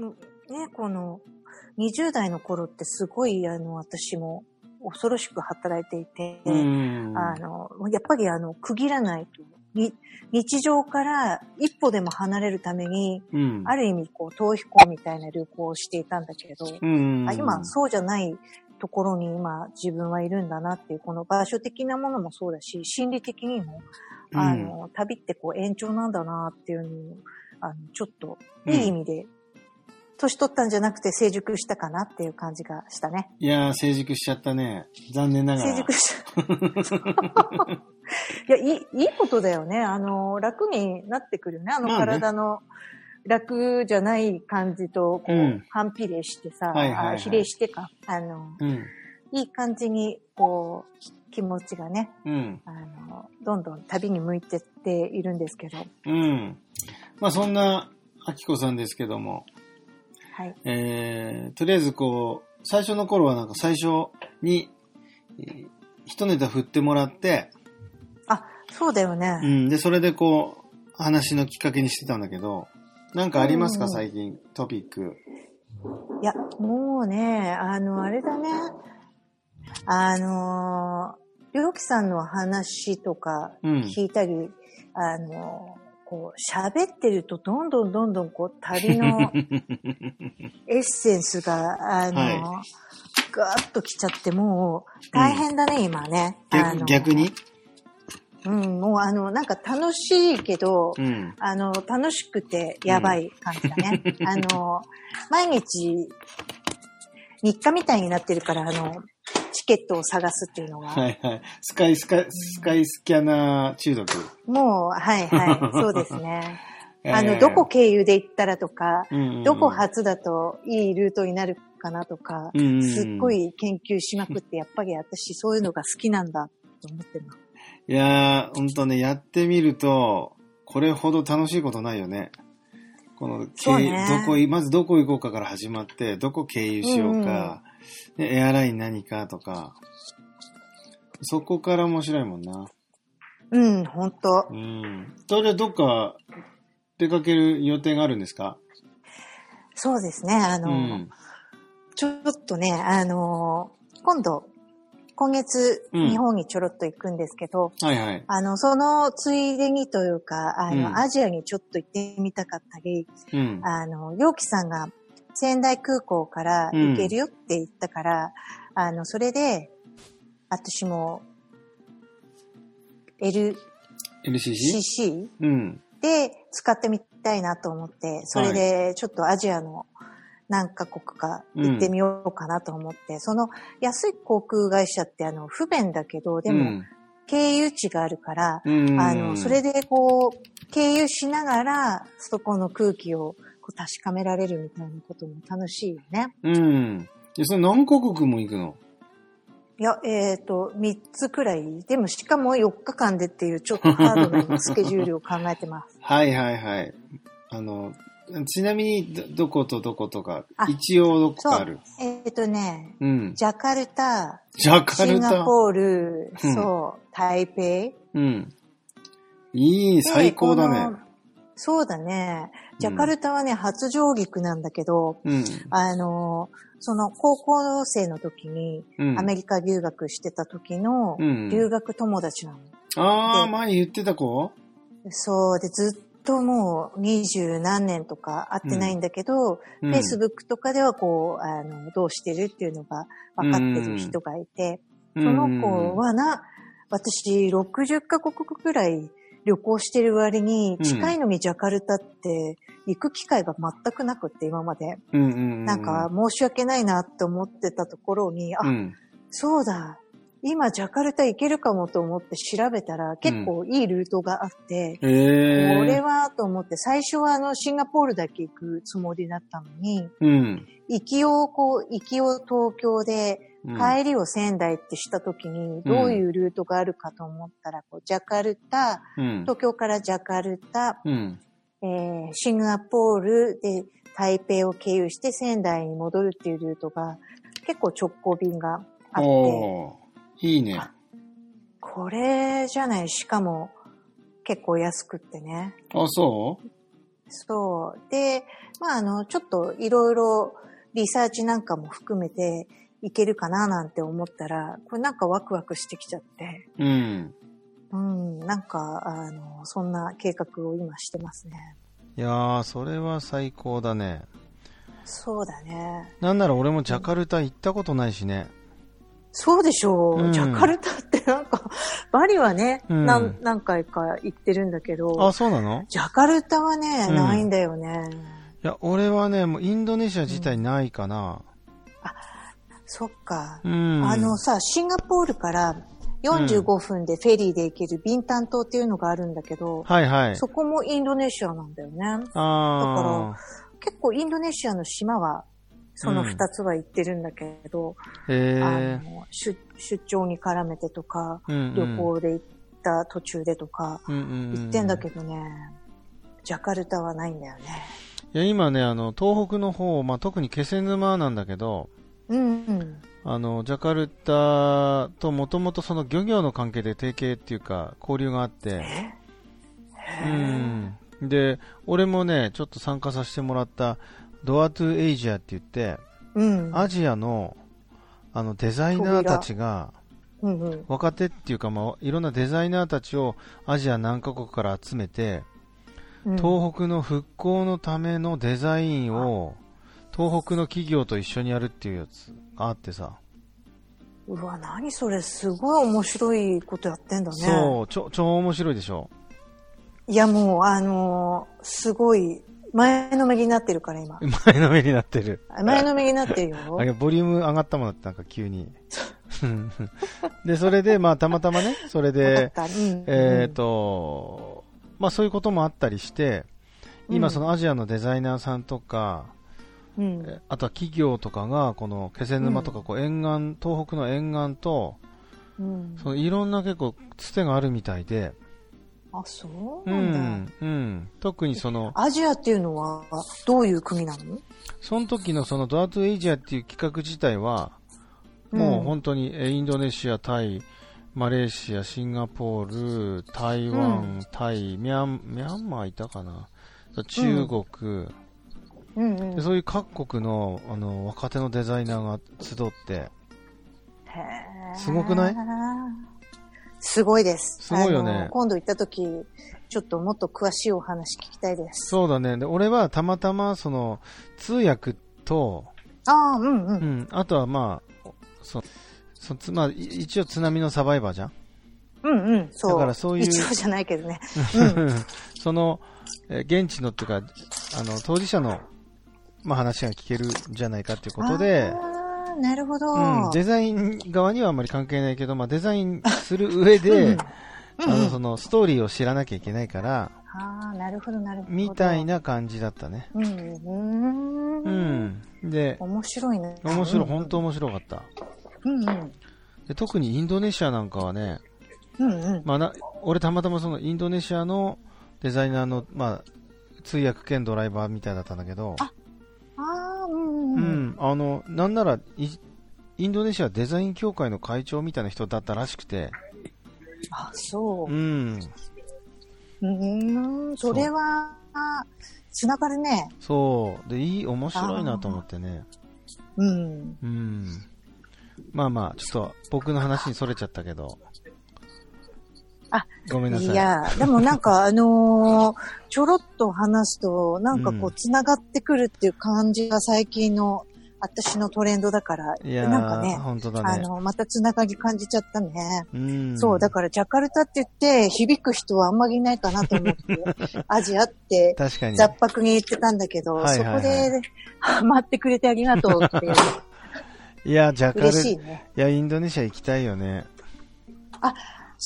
ね、この、20代の頃ってすごい、あの、私も恐ろしく働いていて、うん。あの、やっぱりあの、区切らないと。に日常から一歩でも離れるために、うん。ある意味、こう、逃避行みたいな旅行をしていたんだけど、うん。あ今、そうじゃないところに今、自分はいるんだなっていう、この場所的なものもそうだし、心理的にも、うんあの、旅ってこう、延長なんだなっていうのを、あの、ちょっと、いい意味で、年取ったんじゃなくて成熟したかなっていう感じがしたね。いやー、成熟しちゃったね。残念ながら。成熟した。いや、いい、いいことだよね。あの、楽になってくるよね。あの体の楽じゃない感じと、こう、うん反比例してさ、はいはいはいあ比例してか、あの、うん。いい感じに、こう、気持ちがね、うん。あの、どんどん旅に向いてっているんですけど、うん。まあそんな、あきこさんですけども、はい。えー、とりあえずこう、最初の頃はなんか最初に、えー一ネタ振ってもらって、あ、そうだようね。ん。で、それでこう、話のきっかけにしてたんだけど、なんかありますか、うん最近、トピック。いや、もうね、あの、あれだね。あの、りょうきさんの話とかうん聞いたり、あの、こう、喋ってるとどんどんどんどんこう、旅の エッセンスが、あの、はガーッと来ちゃって、もう、大変だね、今ね。あ逆の逆に？うん、もうあの、なんか楽しいけど、うん。あの、楽しくてやばい感じだね。あの、毎日、日課みたいになってるから、あの、チケットを探すっていうのが、はいはい。スカイスカ、スカイスキャナー中毒。もう、はいはい、そうですね。あの、えーどこ経由で行ったらとか、うんうんうんどこ初だといいルートになるかなとか、うんうんうんすっごい研究しまくって、やっぱり私そういうのが好きなんだと思ってるの。いやー、ほんとね、やってみると、これほど楽しいことないよね。この、そうね経どこい、まずどこ行こうかから始まって、どこ経由しようか、でエアライン何かとか、そこから面白いもんな。うん、ほんとう。ん。それどっか出かける予定があるんですか？そうですね。あうの、ん。ちょっとね、あの今度、今月、うん日本にちょろっと行くんですけど、はいはい。あの、そのついでにというか、あの、うんアジアにちょっと行ってみたかったり、うん。あの、陽気さんが仙台空港から行けるよって言ったから、あの、それで、私も、LCC LCC? うん。で使ってみたいなと思って、それでちょっとアジアの何カ国か行ってみようかなと思って、その安い航空会社ってあの不便だけど、でも経由地があるから、うん、あの、それでこう、経由しながら、そこの空気をこう確かめられるみたいなことも楽しいよね。うん。で、その何カ国も行くの？いや、えっ、と、3つくらい。でも、しかも4日間でっていうちょっとハードなスケジュールを考えてます。はいはいはい。あの、ちなみにど、どことどことかあ、一応どこかある？。えっ、とね、うん。ジャカルタ、ジャカシンガルタ。ポール、うんそう、台北。うん。いい、で最高だね。そうだね。ジャカルタはね、初上陸なんだけど、うん。あの、その高校生の時にうん。アメリカ留学してた時のうん留学友達なの。ああ、で前言ってた子？そうで、ずっともう二十何年とか会ってないんだけど、うん Facebook とかではこう、あの、どうしてるっていうのが分かってる人がいて、そその子、はな、私60カ国くらい旅行してる割に、うん。近いのにジャカルタって行く機会が全くなくって今まで。うんうんうん、なんか申し訳ないなって思ってたところに、あ、うん、そうだ、今ジャカルタ行けるかもと思って調べたら結構いいルートがあって、ええこれはと思って、最初はあのシンガポールだけ行くつもりだったのに、うん。行きをこう、行きを東京で、うん帰りを仙台ってした時に、どういうルートがあるかと思ったら、こうジャカルタ、うん。東京からジャカルタ、うん。えーシンガポールで台北を経由して仙台に戻るっていうルートが結構直行便があって、いいね。これじゃない、しかも結構安くってね。あ、そそう。で、まあ、あの、ちょっといろいろリサーチなんかも含めていけるかななんて思ったら、これなんかワクワクしてきちゃって、うん。うん、なんか、あの、そんな計画を今してますね。いやー、それは最高だね。そうだね。なんなら俺もジャカルタ行ったことないしね。そうでしょう。うんジャカルタってなんか、バリはね、うん何何回か行ってるんだけど、あ、そうなの？ジャカルタはね、うんないんだよね。いや、俺はね、もうインドネシア自体ないかな。そっか。うん。あのさ、シンガポールから45分でフェリーで行けるビンタン島っていうのがあるんだけど、はいはい。そこもインドネシアなんだよね。あ結構インドネシアの島は、その2つは行ってるんだけど、ー。へあえ。の出出張に絡めてとか、うんうん旅行で行った途中でとか、うんうんうん行ってんだけどね、ジャカルタはないんだよね。いや、今ね、あの、東北の方、まあ、特に気仙沼なんだけど、うんうん。あの、ジャカルタともともとその漁業の関係で提携っていうか、交流があって、うん。で、俺もね、ちょっと参加させてもらった、ドアトゥエイジアって言って、うん。アジアの、あの、デザイナーたちが、うんうん。若手っていうか、まあ、いろんなデザイナーたちをアジア何カ国から集めて、うん東北の復興のためのデザインを、東北の企業と一緒にやるっていうやつがあってさ。うわ、何それ、すごい面白いことやってんだね。そう、ちょ、超面白いでしょ。いや、もう、あのーすごい、前のめりになってるから、今。前のめりになってる。前のめりになってるよ。あれ、ボリューム上がったもんだって、なんか急に。で、それで、まあ、たまたまね、それで、うんえっ、と、まあ、そういうこともあったりして、今、うんそのアジアのデザイナーさんとか、うん。えあとは企業とかが、この気仙沼とか、こう沿岸、東北の沿岸と、うん。そのいろんな結構、つてがあるみたいで、あ、そううなんだ。ん、うん。特にその、アジアっていうのは、どういう国なの？その時のそのドアトゥエイジアっていう企画自体は、うんもう本当にえインドネシア、タイ、マレーシア、シンガポール、台湾、タイ、ミャン、ミャンマーいたかな？中国、うんうん。でそういう各国のあの若手のデザイナーが集って、すごくない？すごいです。すごいよね今度行った時、ちょっともっと詳しいお話聞きたいです。そうだね。で、俺はたまたまその通訳と、ああ、うんう。うんん、あとはまあ、そそつまあ、い一応津波のサバイバーじゃん？うんうん。そう。だからそういう一応じゃないけどね。その、えー現地のっていうか、あの、当事者の、まあ、話が聞けるんじゃないかっていうことで、なるほど。うん、デザイン側にはあんまり関係ないけど、まあ、デザインする上で、うんあの、その、ストーリーを知らなきゃいけないから、ああ、なるほど、なるほど。みたい。な感じだったね。うん、うん。う。ん。で、面白いね。面白い、うん本当面白かった。うんうん。で特にインドネシアなんかはね、うんうん。まあな、俺たまたまそのインドネシアのデザイナーの、まあ、通訳兼ドライバーみたいだったんだけど、ああ、うんあの、なんならイ、インドネシアデザイン協会の会長みたいな人だったらしくて、あ、そうう。ん、うーん、それは、つながるね。そう、で、いい、面白いなと思ってね、うん。うん。まあまあ、ちょっと僕の話にそれちゃったけど、あ、ごめんなさい。いや、でもなんかあのー ちょろっと話すと、なんかこうんう、つながってくるっていう感じが最近の私のトレンドだから、いやー、なんかね、本当だね。あの、またつながり感じちゃったね。うん、そう、だからジャカルタって言って響く人はあんまりいないかなと思って、アジアって確かに。雑白に言ってたんだけど、はいはいはいそこでハマってくれてありがとうっていう、いや、ジャカル、嬉しいね。いや、インドネシア行きたいよね。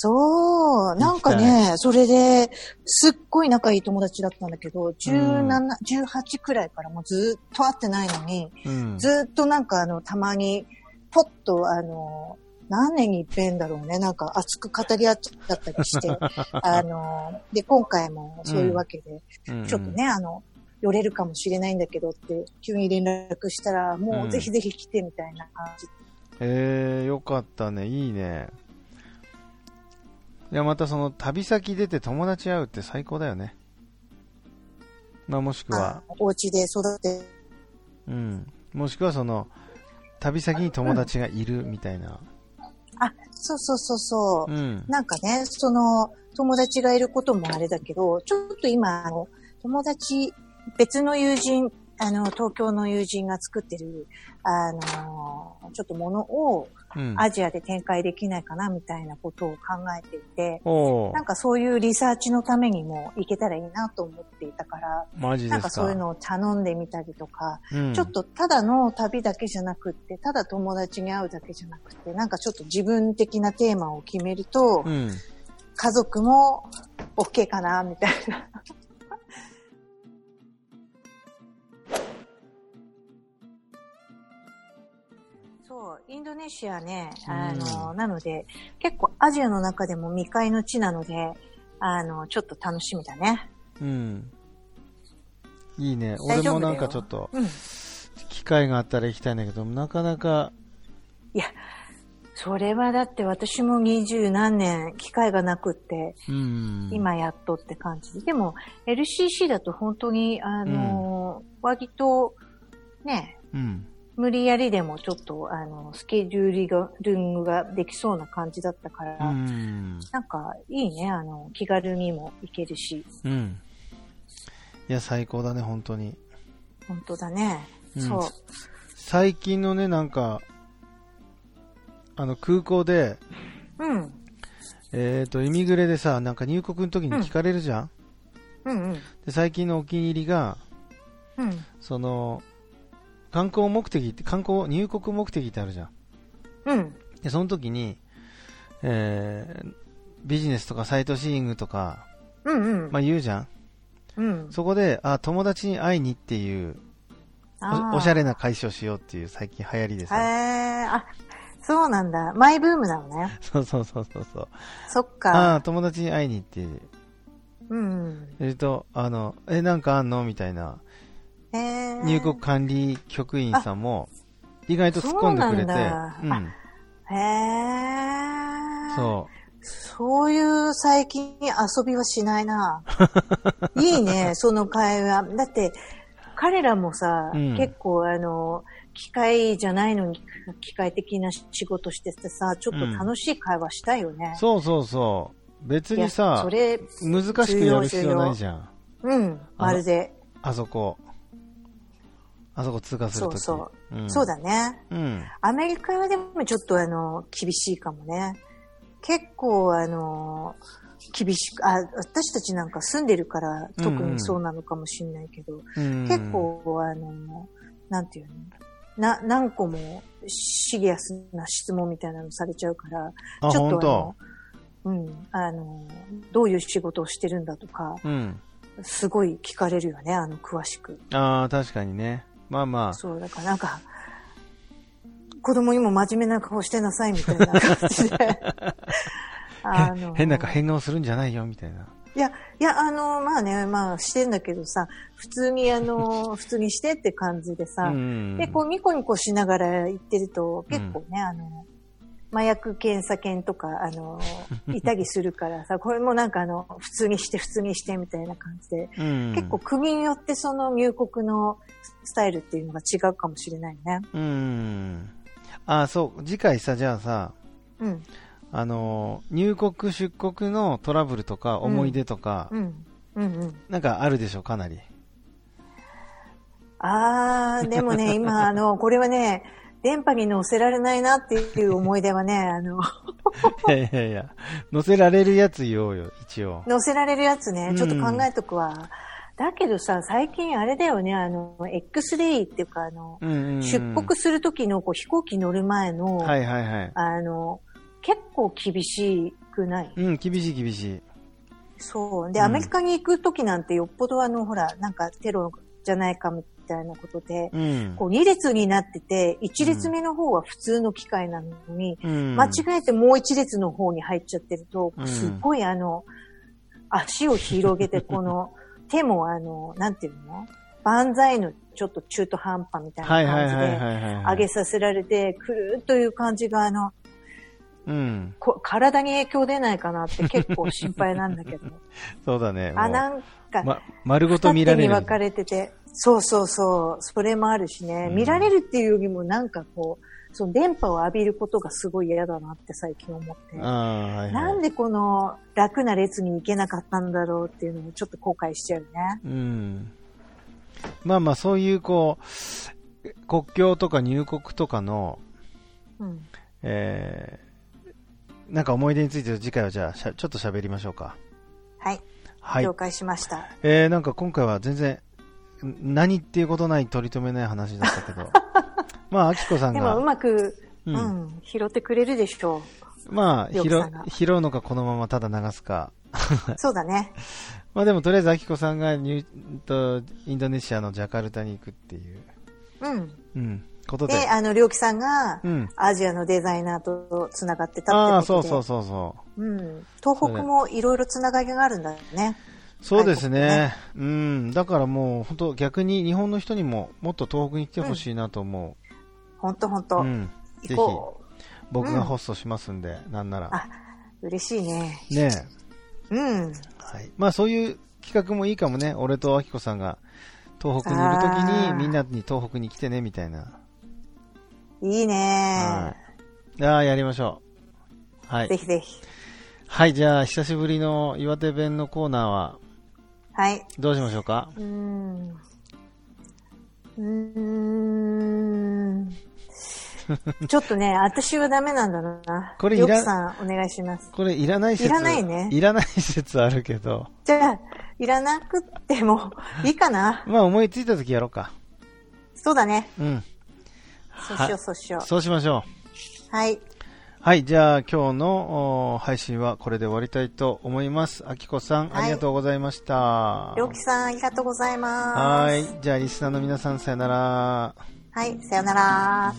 そう、なんかね、それで、すっごい仲いい友達だったんだけど、17、18くらいからもうずっと会ってないのに、うん。ずっとなんかあの、たまに、ポッとあの、何年に一遍だろうね、なんか熱く語り合っちゃったりして、あの、で、今回もそういうわけで、うんちょっとね、あの、寄れるかもしれないんだけどって、急に連絡したら、もうぜひぜひ来てみたいな感じ。えー、よかったね。いいね。いや、またその旅先出て友達会うって最高だよね。まあ、もしくは、お家で育てうん。もしくはその、旅先に友達がいるみたいな。あ、そうそうそうそう。うん、なんかね、その、友達がいることもあれだけど、ちょっと今、あの、友達、別の友人あの、東京の友人が作ってる、あの、ちょっとものを、アジアで展開できないかな、みたいなことを考えていて、う。ん、なんかそういうリサーチのためにも行けたらいいなと思っていたから、マジなんかそういうのを頼んでみたりとか、うん、ちょっとただの旅だけじゃなくって、ただ友達に会うだけじゃなくて、なんかちょっと自分的なテーマを決めると、うん、家族も OK かな、みたいな。インドネシアね、あの、うん、なので、結構アジアの中でも未開の地なので、あの、ちょっと楽しみだね。うん。いいね。俺もなんかちょっと、うん、機会があったら行きたいんだけど、なかなか。いや、それはだって私も二十何年機会がなくって、うん、今やっとって感じで。でも、LCC だと本当に、あの、うん、割と、ね、うん無理やりでもちょっと、あの、スケジューリングができそうな感じだったから、んなんか、いいね、あの、気軽にも行けるし。うん。いや、最高だね、本当に。本当だね。うん、そう。最近のね、なんか、あの、空港で、うん。えっ、ー、と、イミグレでさ、なんか入国の時に聞かれるじゃん、うん、うんうんで、最近のお気に入りが、うん。その、観光目的って、観光、入国目的ってあるじゃん。うん。で、その時に、えー、ビジネスとかサイトシーイングとか、うんうん。まあ言うじゃん。うん。そこで、あ、友達に会いにっていうお、おしゃれな解消しようっていう最近流行りですへえー、あ、そうなんだ。マイブームなのね。そうそうそうそうそう。そっか。あ、友達に会いにって。うん。えっと、あの、え、なんかあんの？みたいな。入国管理局員さんも、意外と突っ込んでくれて、うん。へえ。そう。そういう最近遊びはしないな。いいね、その会話。だって、彼らもさ、うん、結構あの、機械じゃないのに機械的な仕事しててさ、ちょっと楽しい会話したいよね。うん、そうそうそう。別にさ、それ難しくやる必要ないじゃん。うん、まるで。あそこ。あそこ通過するとき。そうそう、うん、そうだね。うん。アメリカはでもちょっとあの、厳しいかもね。結構あの、厳しく、あ、私たちなんか住んでるから特にそうなのかもしれないけど、うん、結構あの、なんていうの？な、何個もシリアスな質問みたいなのされちゃうから、ちょっとあの、うん、あの、どういう仕事をしてるんだとか、うん、すごい聞かれるよね、あの、詳しく。ああ、確かにね。まあまあ。そう、だからなんか、子供にも真面目な顔してなさいみたいな感じで。あの変な変顔するんじゃないよみたいな。いや、いや、あの、まあね、まあしてんだけどさ、普通にあの、普通にしてって感じでさ、で、こうニコニコしながら言ってると、結構ね、うん、あの、麻薬検査犬とか、あの、いたりするからさ、これもなんかあの、普通にして普通にしてみたいな感じで、うん、結構国によってその入国のスタイルっていうのが違うかもしれないね。うん。あ、そう、次回さ、じゃあさ、うん。あの、入国出国のトラブルとか思い出とか、うん、うん、うんうんなんかあるでしょ、かなり。あー、でもね、今、あの、これはね、電波に乗せられないなっていう思い出はね、あの いやいやいや、乗せられるやつ言おうよ、一応。乗せられるやつね、ちょっと考えとくわ。うん、だけどさ、最近あれだよね、あの、X レイっていうか、あの、うんうんうん、出国するときのこう飛行機乗る前の、はいはいはい。あの、結構厳しくない？うん、厳しい厳しい。そう。で、アメリカに行くときなんてよっぽどあの、ほら、なんかテロじゃないかみたいなことで、うん、こう2列になってて、1列目の方は普通の機械なのに、うん、間違えてもう1列の方に入っちゃってると、すっごいあの、足を広げて、この、手もあの、なんていうの？万歳のちょっと中途半端みたいな感じで、上げさせられて、くるっという感じが、あの、うん。こ体に影響出ないかなって結構心配なんだけど。そうだね。あ、なんか、ま、丸ごと見られる。分かれてて、そうそうそう、それもあるしね、うん見られるっていうよりもなんかこう、その電波を浴びることがすごい嫌だなって最近思って。はい、はい。なんでこの楽な列に行けなかったんだろうっていうのもちょっと後悔しちゃうね。うん。まあまあ、そういう、こう、国境とか入国とかの、うん。えー、なんか思い出について次回はじゃあちょっと喋りましょうか。はい。はい了。解しました。えー、なんか今回は全然、ん何っていうことない取り留めない話だったけど、まあ、あきこさんでもうが、まく、ううんん、拾ってくれるでしょまあ、拾うのかこのままただ流すか。う。そうだね。まあでもとりあえずあきこさんがニューとインドネシアのジャカルタに行くっていう、うん。うん、ことで。で、あの、りょうきさんがう、ん。アジアのデザイナーと繋がってたああ、ってことで。そうそうそうそう。うん。東北もいろいろ繋がりがあるんだよね。そうですね。うん。だからもう、本当逆に日本の人にももっと東北に来てほしいなと思ほんとほんう。ん。ぜひ。僕がホストしますんで、なんなら。あ、嬉しいね。ねえ。うん。はい。まあそういう企画もいいかもね。俺とあきこさんが東北にいるときにみんなに東北に来てね、みたいな。いいねはい。ああ、やりましょう。はいぜ。ひぜひ。はい、じゃあ久しぶりの岩手弁のコーナーははい。どうしましょうか？うーん。うーん。ちょっとね、私はダメなんだな。これいらさん、お願いします。これいらない説いらないねいらない説あるけど。じゃあ、いらなくっても いいかな。まあ思いついたときやろうか。そうだね。うん。そうしよう、そうしよう。そうしましょう。はい。はい、じゃあ今日のお配信はこれで終わりたいと思います。あきこさん、はいありがとうございました。りょうきさん、ありがとうございます。はい。じゃあリスナーの皆さんさよなら。はい、さよなら。